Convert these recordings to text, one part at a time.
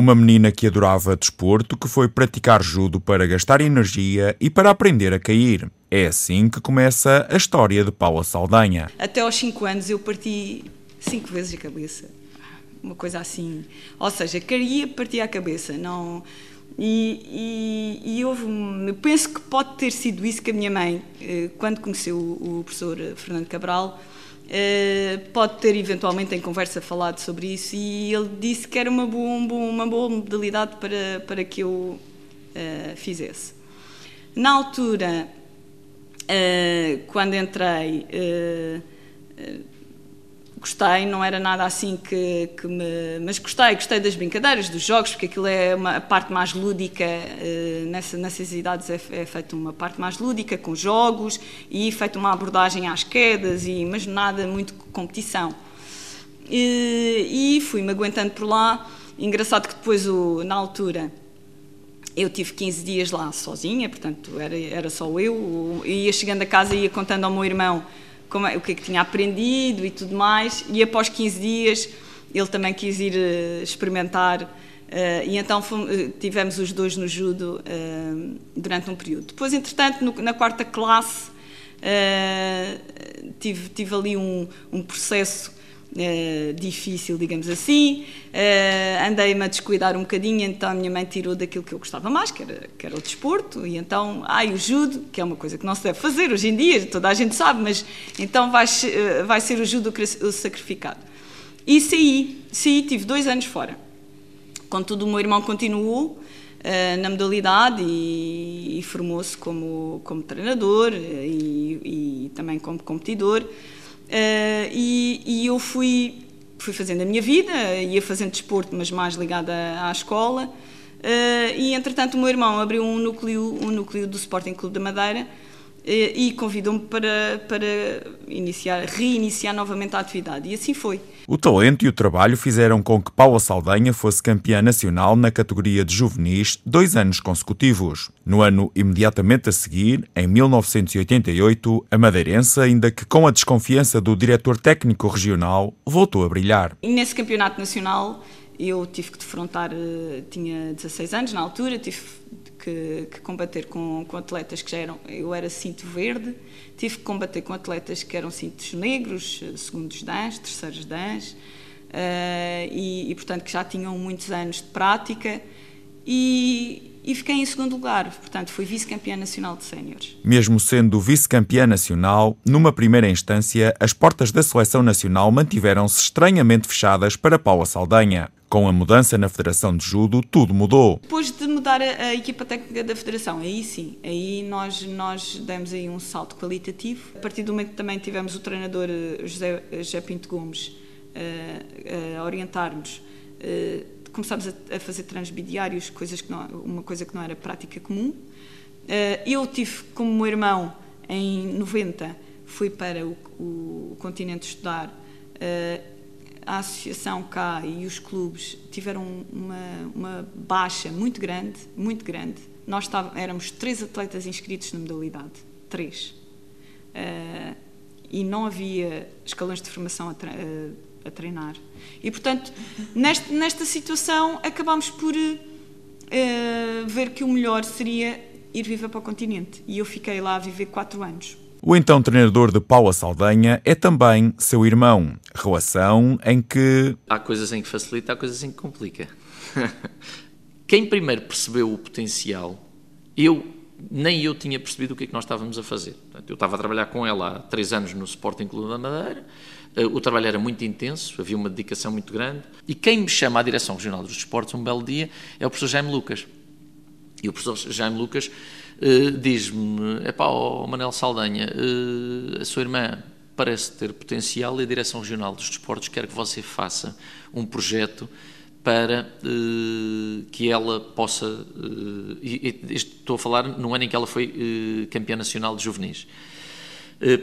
uma menina que adorava desporto, que foi praticar judo para gastar energia e para aprender a cair. É assim que começa a história de Paula Saldanha. Até aos 5 anos eu parti 5 vezes a cabeça. Uma coisa assim. Ou seja, caía, partia a cabeça. Não... E, e, e houve um, penso que pode ter sido isso que a minha mãe, eh, quando conheceu o professor Fernando Cabral, eh, pode ter eventualmente em conversa falado sobre isso e ele disse que era uma boa, uma boa modalidade para, para que eu uh, fizesse. Na altura, uh, quando entrei, gostei, não era nada assim que, que, me. Mas gostei, gostei das brincadeiras, dos jogos, porque aquilo é uma a parte mais lúdica, uh, nessa, nessas idades é, é feita uma parte mais lúdica, com jogos, e feita uma abordagem às quedas, e, mas nada muito competição. E, e fui-me aguentando por lá. Engraçado que depois, o, na altura, eu tive 15 dias lá sozinha, portanto era, era só eu, ia chegando a casa e ia contando ao meu irmão como, é, o que é que tinha aprendido e tudo mais, e após 15 dias ele também quis ir uh, experimentar, uh, e então fomos, uh, tivemos os dois no judo durante um período. Depois, entretanto, no, na quarta classe, tive, tive ali um, um processo Uh, difícil, digamos assim. Uh, Andei-me a descuidar um bocadinho, então a minha mãe tirou daquilo que eu gostava mais, que era, que era o desporto, e então, ai, o judo, que é uma coisa que não se deve fazer hoje em dia, toda a gente sabe, mas então vai, uh, vai ser o judo o sacrificado. E saí, saí, tive dois anos fora. Contudo, o meu irmão continuou na modalidade e, e formou-se como, como treinador e, e também como competidor. Uh, e, e, eu fui, fui fazendo a minha vida, ia fazendo desporto, mas mais ligada à, escola. Uh, e entretanto, o meu irmão abriu um núcleo, um núcleo do Sporting Clube da Madeira e convidou-me para, para iniciar, reiniciar novamente a atividade. E assim foi. O talento e o trabalho fizeram com que Paula Saldanha fosse campeã nacional na categoria de juvenis dois anos consecutivos. No ano imediatamente a seguir, em 1988, a madeirense, ainda que com a desconfiança do diretor técnico regional, voltou a brilhar. E nesse campeonato nacional eu tive que defrontar, eh, tinha 16 anos na altura, tive que, que, combater com, com atletas que já eram. Eu era cinto verde, tive que combater com atletas que eram cintos negros, segundos dans, terceiros dans, uh, e, e, portanto que já tinham muitos anos de prática. E, e fiquei em segundo lugar, portanto fui vice-campeã nacional de séniores. Mesmo sendo vice-campeã nacional, numa primeira instância, as portas da seleção nacional mantiveram-se estranhamente fechadas para Paula Saldanha. Com a mudança na Federação de Judo, tudo mudou. Depois de mudar a, a, equipa técnica da Federação, aí sim, aí nós, nós demos aí um salto qualitativo. A partir do momento que também tivemos o treinador eh, José, José Pinto Gomes uh, a orientar-nos, começámos a, a, fazer transbidiários, coisas que não, uma coisa que não era prática comum. Eu tive, como meu irmão, em 90, fui para o, o continente estudar a associação cá e os clubes tiveram uma, uma baixa muito grande, muito grande. Nós éramos três atletas inscritos na modalidade, três. Uh, e não havia escalões de formação a, tre uh, a treinar. E, portanto, nesta situação, acabámos por uh, ver que o melhor seria ir viver para o continente. E eu fiquei lá a viver quatro anos. O então treinador de Paula Saldanha é também seu irmão, relação em que. Há coisas em que facilita, há coisas em que complica. Quem primeiro percebeu o potencial, eu nem eu tinha percebido o que é que nós estávamos a fazer. Eu estava a trabalhar com ela há três anos no Sporting Clube da Madeira, eh, o trabalho era muito intenso, havia uma dedicação muito grande, e quem me chama à Direção Regional dos Esportes um belo dia é o professor Jaime Lucas. E o professor Jaime Lucas uh, diz-me: é pá, oh, Manel Saldanha, uh, a sua irmã parece ter potencial e a Direção Regional dos Desportos quer que você faça um projeto para uh, que ela possa. Uh, e, e, estou a falar no ano em que ela foi campeã nacional de juvenis.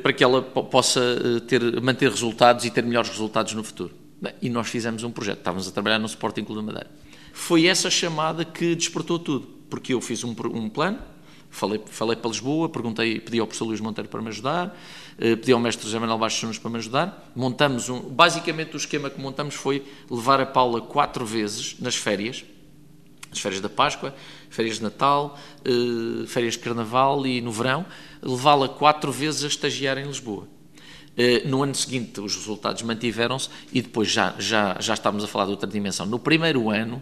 para que ela possa ter, manter resultados e ter melhores resultados no futuro. Bem, e nós fizemos um projeto, estávamos a trabalhar no Sporting Clube da Madeira. Foi essa chamada que despertou tudo, porque eu fiz um, um plano, Falei, falei para Lisboa, perguntei, pedi ao professor Luís Monteiro para me ajudar, eh, pedi ao mestre José Manuel Baixos Nunes para me ajudar. Montamos um, basicamente o esquema que montamos foi levar a Paula quatro vezes nas férias, as férias da Páscoa, férias de Natal, uh, férias de Carnaval e no verão, levá-la quatro vezes a estagiar em Lisboa. Uh, no ano seguinte os resultados mantiveram-se e depois já, já, já estávamos a falar de outra dimensão. No primeiro ano,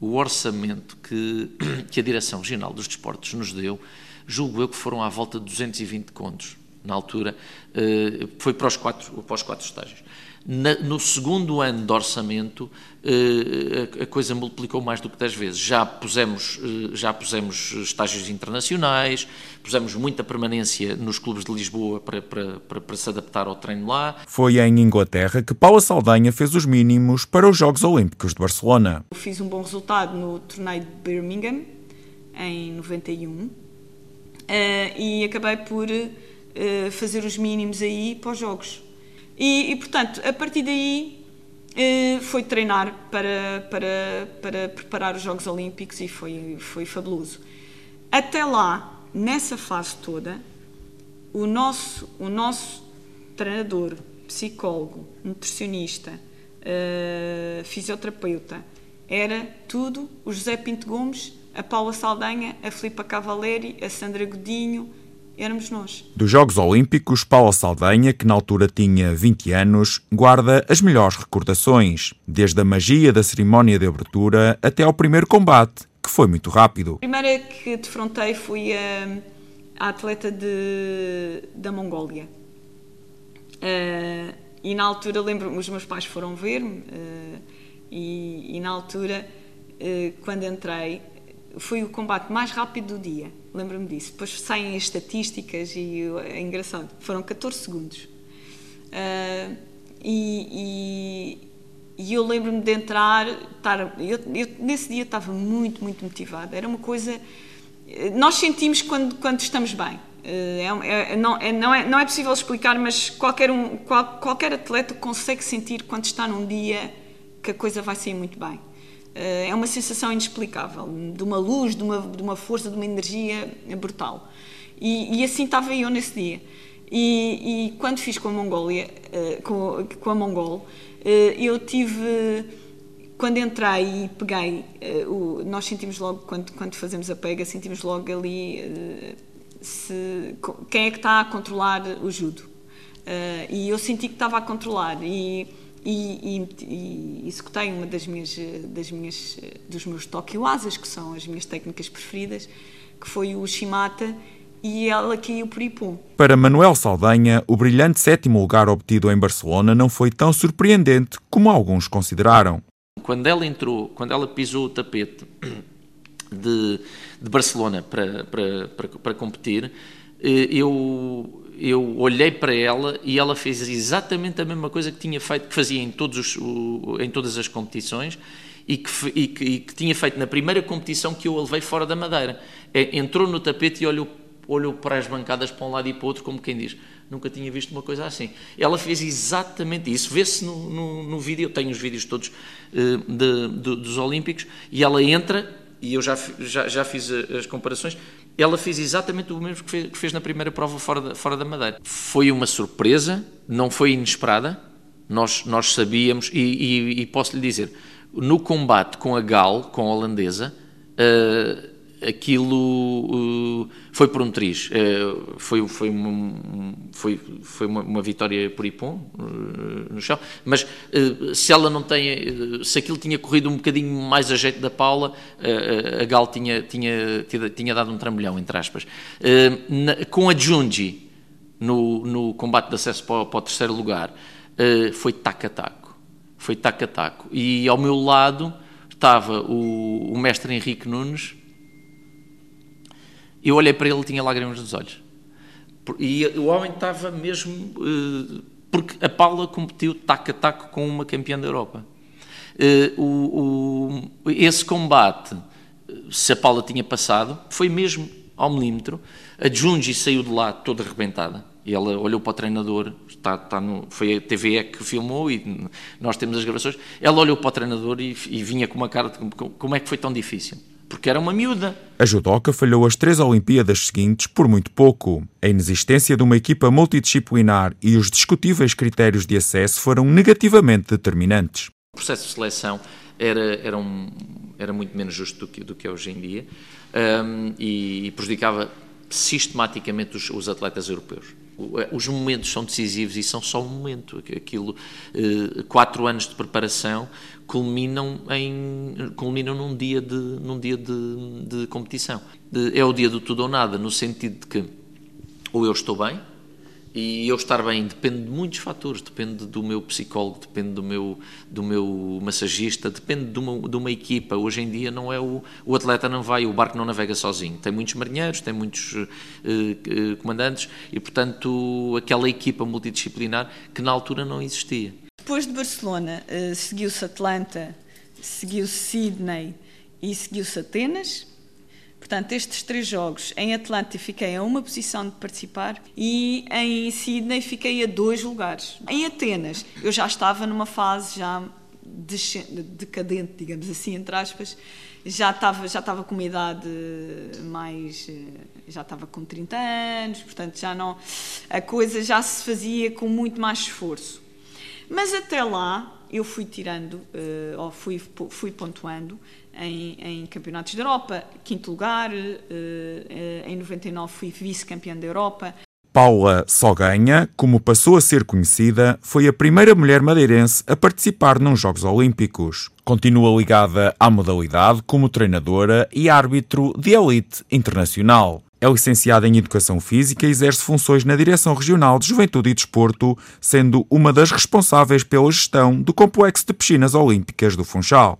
o orçamento que, que a Direção Regional dos Desportos nos deu, julgo eu que foram à volta de 220 contos na altura, uh, foi para os quatro, para os quatro estágios. Na, no segundo ano de orçamento, eh, a, a, coisa multiplicou mais do que 10 vezes. Já pusemos, eh, já pusemos estágios internacionais, pusemos muita permanência nos clubes de Lisboa para, para, para, para se adaptar ao treino lá. Foi em Inglaterra que Paula Saldanha fez os mínimos para os Jogos Olímpicos de Barcelona. fiz um bom resultado no torneio de Birmingham, em 91, uh, e acabei por uh, fazer os mínimos aí para os Jogos. E, e portanto, a partir daí eh, foi treinar para, para, para preparar os Jogos Olímpicos e foi, foi fabuloso. Até lá, nessa fase toda, o nosso, o nosso treinador, psicólogo, nutricionista, uh, fisioterapeuta, era tudo o José Pinto Gomes, a Paula Saldanha, a Filipa Cavaleri, a Sandra Godinho, éramos nós. Dos Jogos Olímpicos, Paula Saldanha, que na altura tinha 20 anos, guarda as melhores recordações, desde a magia da cerimónia de abertura até ao primeiro combate, que foi muito rápido. A primeira que defrontei foi a, a atleta de, da Mongólia. Uh, e na altura, lembro os meus pais foram ver-me, uh, e, e, na altura, uh, quando entrei, foi o combate mais rápido do dia, lembro-me disso. Depois saem as estatísticas e é engraçado, foram 14 segundos. Uh, e, e, e, eu lembro-me de entrar, estar, eu, eu, nesse dia estava muito, muito motivada. Era uma coisa. Nós sentimos quando, quando estamos bem. Uh, é, é, não, é, não, é, não é possível explicar, mas qualquer, um, qual, qualquer atleta consegue sentir quando está num dia que a coisa vai sair muito bem. Eh, é uma sensação inexplicável, de uma luz, de uma, de uma força, de uma energia brutal. E, e assim estava eu nesse dia. E, e quando fiz com a Mongólia, eh, com, com a Mongol, eh, eu tive quando entrei e peguei, nós sentimos logo, quando, quando fazemos a pega, sentimos logo ali se, quem é que está a controlar o judo. e eu senti que estava a controlar. E e, e, e executei uma das minhas, das minhas, dos meus tokiwazas, que são as minhas técnicas preferidas, que foi o shimata, e ela caiu por ipum. Para Manuel Saldanha, o brilhante sétimo lugar obtido em Barcelona não foi tão surpreendente como alguns consideraram. Quando ela entrou, quando ela pisou o tapete de, de Barcelona para, para, para, para competir, eh, eu eu olhei para ela e ela fez exatamente a mesma coisa que tinha feito, que fazia em, todos os, em todas as competições e que, e, que, e que, tinha feito na primeira competição que eu a levei fora da Madeira. É, entrou no tapete e olhou, olhou para as bancadas para um lado e para o outro, como quem diz, nunca tinha visto uma coisa assim. Ela fez exatamente isso. Vê-se no, no, no, vídeo, eu tenho os vídeos todos uh, de, de, dos Olímpicos, e ela entra, e eu já, já, já fiz as comparações, ela fez exatamente o mesmo que fez, que fez na primeira prova fora da, fora da Madeira. Foi uma surpresa, não foi inesperada, nós, nós sabíamos, e, e, e posso lhe dizer, no combate com a Gal, com a holandesa, uh, aquilo foi por um triz. Uh, foi, foi, uma, foi, foi uma, vitória por Ipom uh, no chão. Mas se ela não tem. se aquilo tinha corrido um bocadinho mais a jeito da Paula, a Gal tinha, tinha, tinha dado um trambolhão, entre aspas. Com a Junji, no, no combate de acesso para, para o terceiro lugar, foi taco a taco. Foi taco a taco. E ao meu lado estava o, o mestre Henrique Nunes eu olhei para ele e tinha lágrimas nos olhos. E o homem estava mesmo. Uh, porque a Paula competiu taco a taco com uma campeã da Europa. Uh, o, o, esse combate, se a Paula tinha passado, foi mesmo ao milímetro. A Junji saiu de lá toda arrebentada. Ela olhou para o treinador, está, está no, foi a TVE que filmou e nós temos as gravações. Ela olhou para o treinador e, e vinha com uma cara de como é que foi tão difícil porque era uma miúda. A judoca falhou as três Olimpíadas seguintes por muito pouco. A inexistência de uma equipa multidisciplinar e os discutíveis critérios de acesso foram negativamente determinantes. processo de seleção era, era, um, era muito menos justo do que, do que é hoje em dia um, e, e, prejudicava sistematicamente os, os, atletas europeus. Eh, os momentos são decisivos e são só um momento. Aquilo, uh, quatro anos de preparação culminam, em, culminam num dia de, num dia de, de competição. É o dia do tudo ou nada, no sentido de que ou eu estou bem, e eu estar bem depende de muitos fatores, depende do meu psicólogo, depende do meu, do meu massagista, depende de uma, de uma equipa. Hoje em dia não é o, o atleta não vai, o barco não navega sozinho. Tem muitos marinheiros, tem muitos uh, uh, comandantes e, portanto, aquela equipa multidisciplinar que na altura não existia. Depois de Barcelona, uh, seguiu-se Atlanta, seguiu-se Sydney e seguiu-se Atenas Portanto, estes três jogos, em Atlanta fiquei a uma posição de participar e em Sydney fiquei a dois lugares. Em Atenas eu já estava numa fase já decadente, digamos assim, entre aspas, já estava, já estava com uma idade mais. Eh, já estava com 30 anos, portanto já não. A coisa já se fazia com muito mais esforço. Mas até lá eu fui tirando, eh, ou fui, fui pontuando em, em, campeonatos da Europa, quinto lugar, eh, eh, em 99 fui vice-campeã da Europa. Paula Soganha, como passou a ser conhecida, foi a primeira mulher madeirense a participar nos Jogos Olímpicos. Continua ligada à modalidade como treinadora e árbitro de elite internacional. É licenciada em Educação Física e exerce funções na Direção Regional de Juventude e Desporto, sendo uma das responsáveis pela gestão do Complexo de Piscinas Olímpicas do Funchal.